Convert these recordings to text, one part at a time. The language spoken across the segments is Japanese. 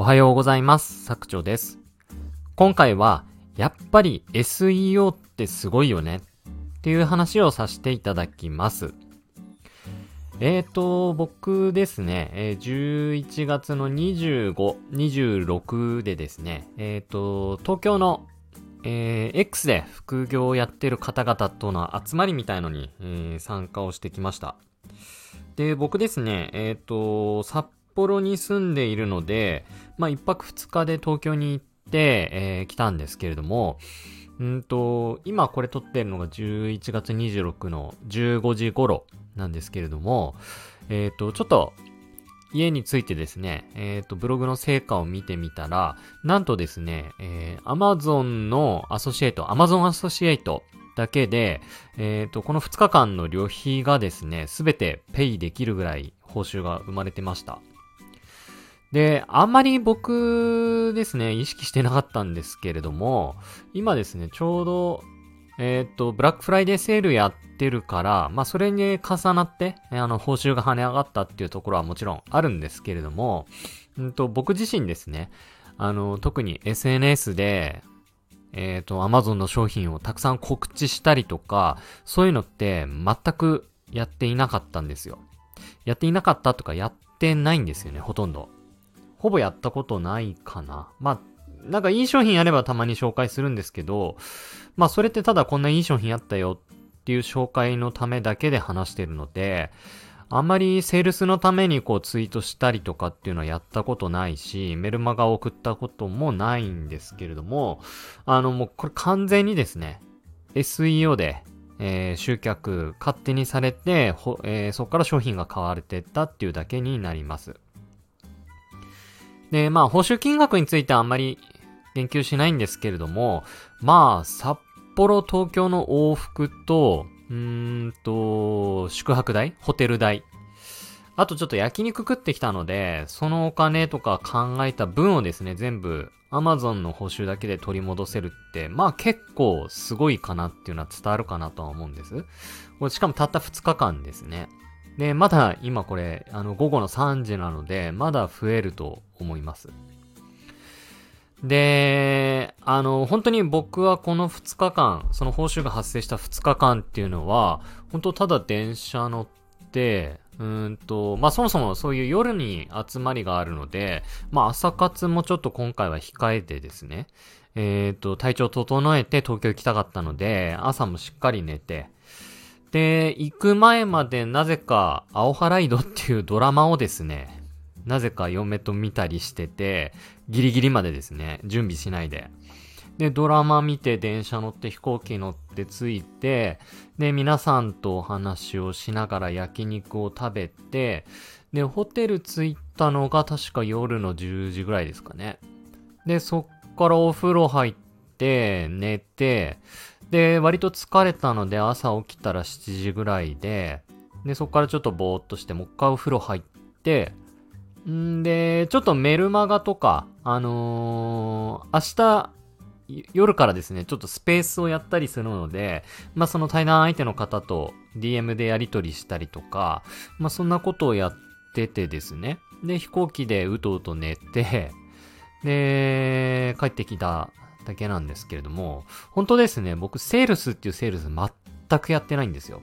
おはようございます。作長です。今回は、やっぱり SEO ってすごいよねっていう話をさせていただきます。えーと、僕ですね、え11月の25、26でですね、えーと、東京の、えー X で副業をやってる方々との集まりみたいのに、えー参加をしてきました。で、僕ですね、えっ、と、札幌に住んでいるので、まあ、一泊二日で東京に行って、えー来たんですけれども、んと、今これ撮ってるのが11月26の15時頃なんですけれども、えっ、と、ちょっと、家についてですね、えっ、と、ブログの成果を見てみたら、なんとですね、えー、Amazon のアソシエイト、Amazon アソシエイトだけで、えっ、と、この2日間の旅費がですね、すべてペイできるぐらい報酬が生まれてました。で、あんまり僕ですね、意識してなかったんですけれども、今ですね、ちょうど、えっ、と、ブラックフライデーセールやってるから、まあ、それに重なって、あの、報酬が跳ね上がったっていうところはもちろんあるんですけれども、うんと、僕自身ですね、あの、特に SNS で、えっ、と、Amazon の商品をたくさん告知したりとか、そういうのって全くやっていなかったんですよ。やっていなかったとかやってないんですよね、ほとんど。ほぼやったことないかな。まあ、なんかいい商品あればたまに紹介するんですけど、まあそれってただこんないい商品あったよっていう紹介のためだけで話してるので、あんまりセールスのためにこうツイートしたりとかっていうのはやったことないし、メルマガを送ったこともないんですけれども、あのもうこれ完全にですね、SEO で、えー集客勝手にされて、ほえーそこから商品が買われてったっていうだけになります。で、まあ、報酬金額についてはあんまり言及しないんですけれども、まあ、札幌、東京の往復と、うんと、宿泊代ホテル代。あとちょっと焼肉食ってきたので、そのお金とか考えた分をですね、全部 Amazon の報酬だけで取り戻せるって、まあ結構すごいかなっていうのは伝わるかなとは思うんです。これしかもたった2日間ですね。で、まだ今これ、あの、午後の3時なので、まだ増えると思います。で、あの、本当に僕はこの2日間、その報酬が発生した2日間っていうのは、本当ただ電車乗って、うんと、まあ、そもそもそういう夜に集まりがあるので、まあ、朝活もちょっと今回は控えてですね、えっ、と、体調整えて東京行きたかったので、朝もしっかり寝て、で、行く前までなぜか、青ハライドっていうドラマをですね、なぜか嫁と見たりしてて、ギリギリまでですね、準備しないで。で、ドラマ見て、電車乗って、飛行機乗って着いて、で、皆さんとお話をしながら焼肉を食べて、で、ホテル着いたのが確か夜の10時ぐらいですかね。で、そっからお風呂入って、寝て、で、割と疲れたので朝起きたら7時ぐらいで、で、そっからちょっとぼーっとして、もう一回お風呂入って、んで、ちょっとメルマガとか、あのー明日、夜からですね、ちょっとスペースをやったりするので、まあその対談相手の方と DM でやり取りしたりとか、まあそんなことをやっててですね。で、飛行機でうとうと寝て、で、帰ってきただけなんですけれども、本当ですね、僕セールスっていうセールス全くやってないんですよ。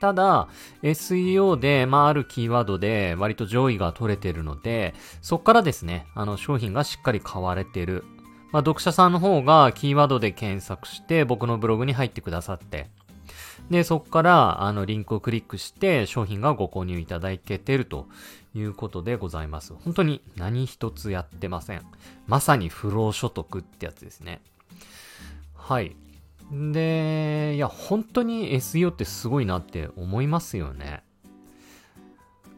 ただ、SEO で、まあ、あるキーワードで割と上位が取れてるので、そっからですね、あの、商品がしっかり買われてる。まあ、読者さんの方がキーワードで検索して、僕のブログに入ってくださって、で、そっから、あの、リンクをクリックして、商品がご購入いただけてるということでございます。本当に何一つやってません。まさに不労所得ってやつですね。はい。で、いや、本当に SEO ってすごいなって思いますよね。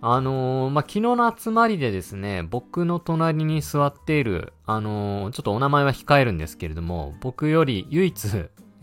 あのーまあ、昨日の集まりでですね、僕の隣に座っている、あのーちょっとお名前は控えるんですけれども、僕より唯一、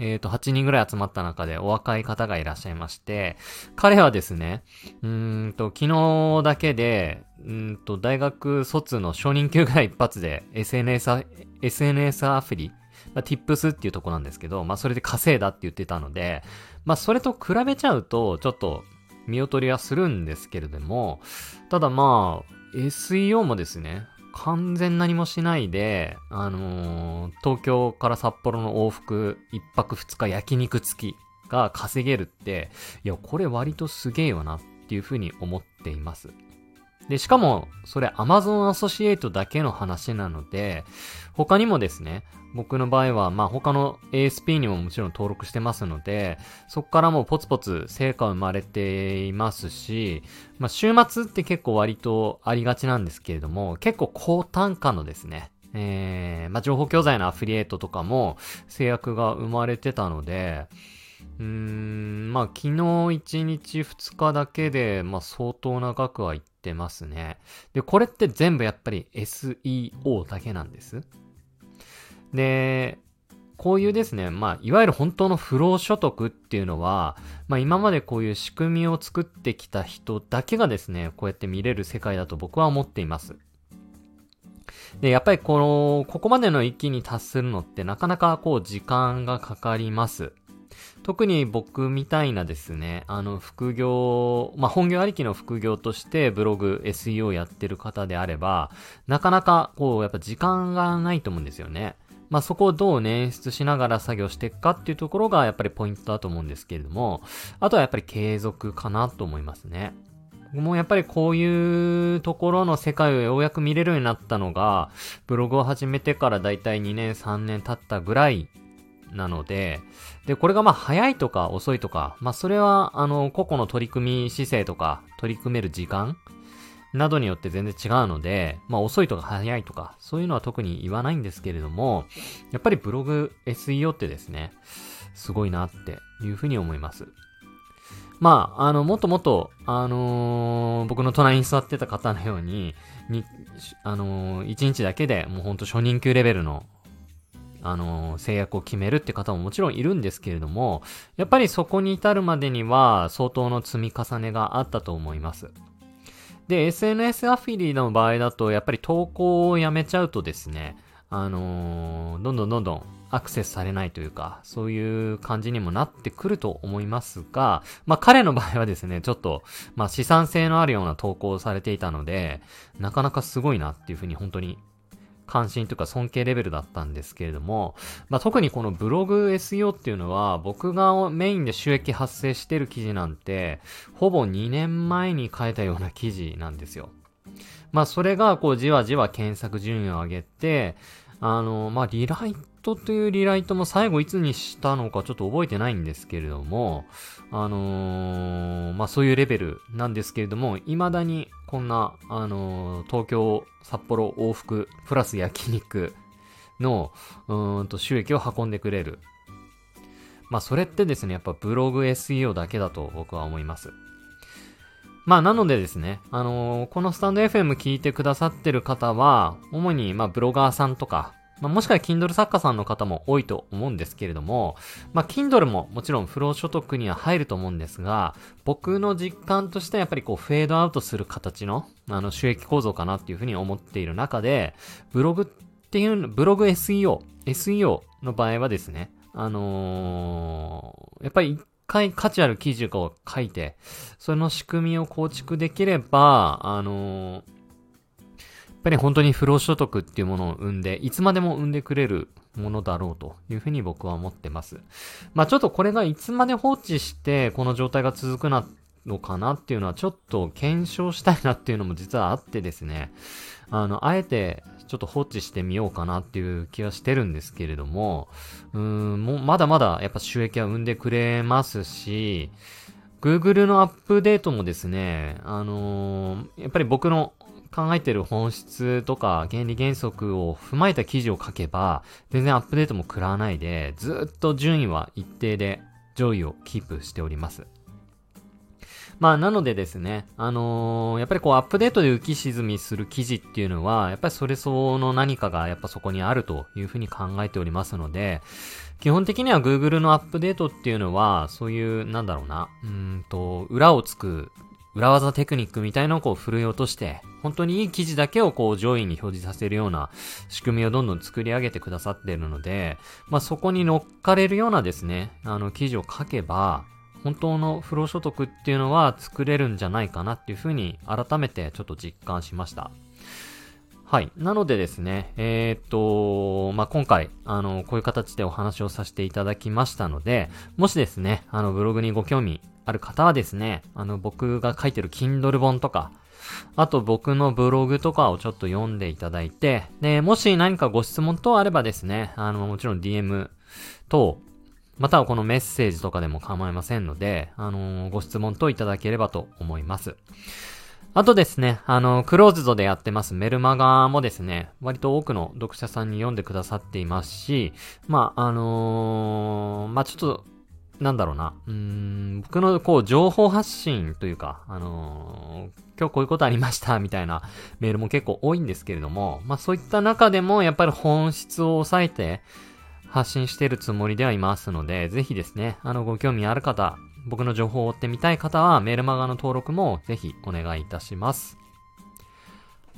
えっ、と、8人ぐらい集まった中でお若い方がいらっしゃいまして、彼はですね、うーんと、昨日だけで、うんと、大学卒の初任給ぐらい一発で SNS、SNS アプリ、まあ、Tips っていうとこなんですけど、まあ、それで稼いだって言ってたので、まあ、それと比べちゃうと、ちょっと、見劣りはするんですけれども、ただまあ、SEO もですね、完全何もしないで、あのー東京から札幌の往復一泊二日焼肉付きが稼げるって、いや、これ割とすげえよなっていうふうに思っています。で、しかも、それ Amazon アソシエイトだけの話なので、他にもですね、僕の場合は、まあ他の ASP にももちろん登録してますので、そこからもうポツポツ成果生まれていますし、まあ週末って結構割とありがちなんですけれども、結構高単価のですね、えー、まあ情報教材のアフィリエイトとかも制約が生まれてたので、うーん、まあ昨日1日2日だけで、まあ相当な額はいってますね。で、これって全部やっぱり SEO だけなんです？で、こういうですね、まあ、いわゆる本当の不労所得っていうのは、まあ今までこういう仕組みを作ってきた人だけがですね、こうやって見れる世界だと僕は思っています。で、やっぱりこの、ここまでの域に達するのってなかなかこう時間がかかります。特に僕みたいなですね、あの副業、まあ、本業ありきの副業としてブログ SEO やってる方であれば、なかなかこうやっぱ時間がないと思うんですよね。まあ、そこをどう捻出しながら作業していくかっていうところがやっぱりポイントだと思うんですけれども、あとはやっぱり継続かなと思いますね。僕もやっぱりこういうところの世界をようやく見れるようになったのが、ブログを始めてからだいたい2年3年経ったぐらいなので、で、これがまあ早いとか遅いとか、まあそれはあの個々の取り組み姿勢とか取り組める時間などによって全然違うので、まあ遅いとか早いとか、そういうのは特に言わないんですけれども、やっぱりブログ SEO ってですね、すごいなっていうふうに思います。まあ、あの、もっともっと、あのー僕の隣に座ってた方のように、に、あのー、1日だけでもうほんと初任給レベルのあの、制約を決めるって方ももちろんいるんですけれども、やっぱりそこに至るまでには相当の積み重ねがあったと思います。で、SNS アフィリの場合だと、やっぱり投稿をやめちゃうとですね、あのーどんどんどんどんアクセスされないというか、そういう感じにもなってくると思いますが、まあ彼の場合はですね、ちょっと、まあ資産性のあるような投稿をされていたので、なかなかすごいなっていうふうに本当に関心というか尊敬レベルだったんですけれども、まあ、特にこのブログ SEO っていうのは僕がメインで収益発生してる記事なんて、ほぼ2年前に書いたような記事なんですよ。まあそれがこうじわじわ検索順位を上げて、あの、まあリライトというリライトも最後いつにしたのかちょっと覚えてないんですけれども、あのーまあそういうレベルなんですけれども、未だにこんな、あのー東京、札幌往復、プラス焼肉の、うんと収益を運んでくれる。まあそれってですね、やっぱブログ SEO だけだと僕は思います。まあなのでですね、あのーこのスタンド FM 聞いてくださってる方は、主にまあブロガーさんとか、まあ、もしくは Kindle 作家さんの方も多いと思うんですけれども、まあ Kindle ももちろん不労所得には入ると思うんですが、僕の実感としてはやっぱりこうフェードアウトする形のあの収益構造かなっていうふうに思っている中で、ブログっていう、ブログ SEO、SEO の場合はですね、あのーやっぱり一回価値ある記事を書いて、その仕組みを構築できれば、あのーやっぱり本当に不労所得っていうものを生んで、いつまでも生んでくれるものだろうというふうに僕は思ってます。まあちょっとこれがいつまで放置してこの状態が続くなっのかなっていうのはちょっと検証したいなっていうのも実はあってですね。あの、あえてちょっと放置してみようかなっていう気はしてるんですけれども、うーん、もうまだまだやっぱ収益は生んでくれますし、Google のアップデートもですね、あのーやっぱり僕の考えてる本質とか原理原則を踏まえた記事を書けば、全然アップデートも食らわないで、ずっと順位は一定で上位をキープしております。まあ、なのでですね、あのーやっぱりこうアップデートで浮き沈みする記事っていうのは、やっぱりそれ相応の何かがやっぱそこにあるというふうに考えておりますので、基本的には Google のアップデートっていうのは、そういう、なんだろうな、うんと、裏をつく、裏技テクニックみたいのをこう振るい落として、本当にいい記事だけをこう上位に表示させるような仕組みをどんどん作り上げてくださっているので、まあそこに乗っかれるようなですね、あの記事を書けば、本当の不労所得っていうのは作れるんじゃないかなっていうふうに改めてちょっと実感しました。はい。なのでですね、えー、っと、まあ、今回、あの、こういう形でお話をさせていただきましたので、もしですね、あの、ブログにご興味ある方はですね、あの、僕が書いてる Kindle 本とか、あと僕のブログとかをちょっと読んでいただいて、で、もし何かご質問等あればですね、あの、もちろん DM 等、またはこのメッセージとかでも構いませんので、あのご質問等いただければと思います。あとですね、あの、クローズドでやってますメルマガもですね、割と多くの読者さんに読んでくださっていますし、まあ、あのー、まあ、ちょっと、なんだろうな、うん、僕のこう、情報発信というか、あのー、今日こういうことありました、みたいなメールも結構多いんですけれども、まあ、そういった中でも、やっぱり本質を抑えて、発信しているつもりではいますので、ぜひですね、あの、ご興味ある方、僕の情報を追ってみたい方はメールマガの登録もぜひお願いいたします。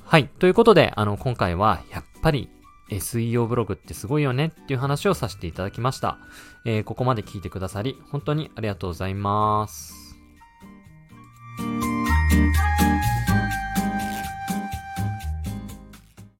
はい。ということで、あの、今回はやっぱり SEO ブログってすごいよねっていう話をさせていただきました。えー、ここまで聞いてくださり、本当にありがとうございます。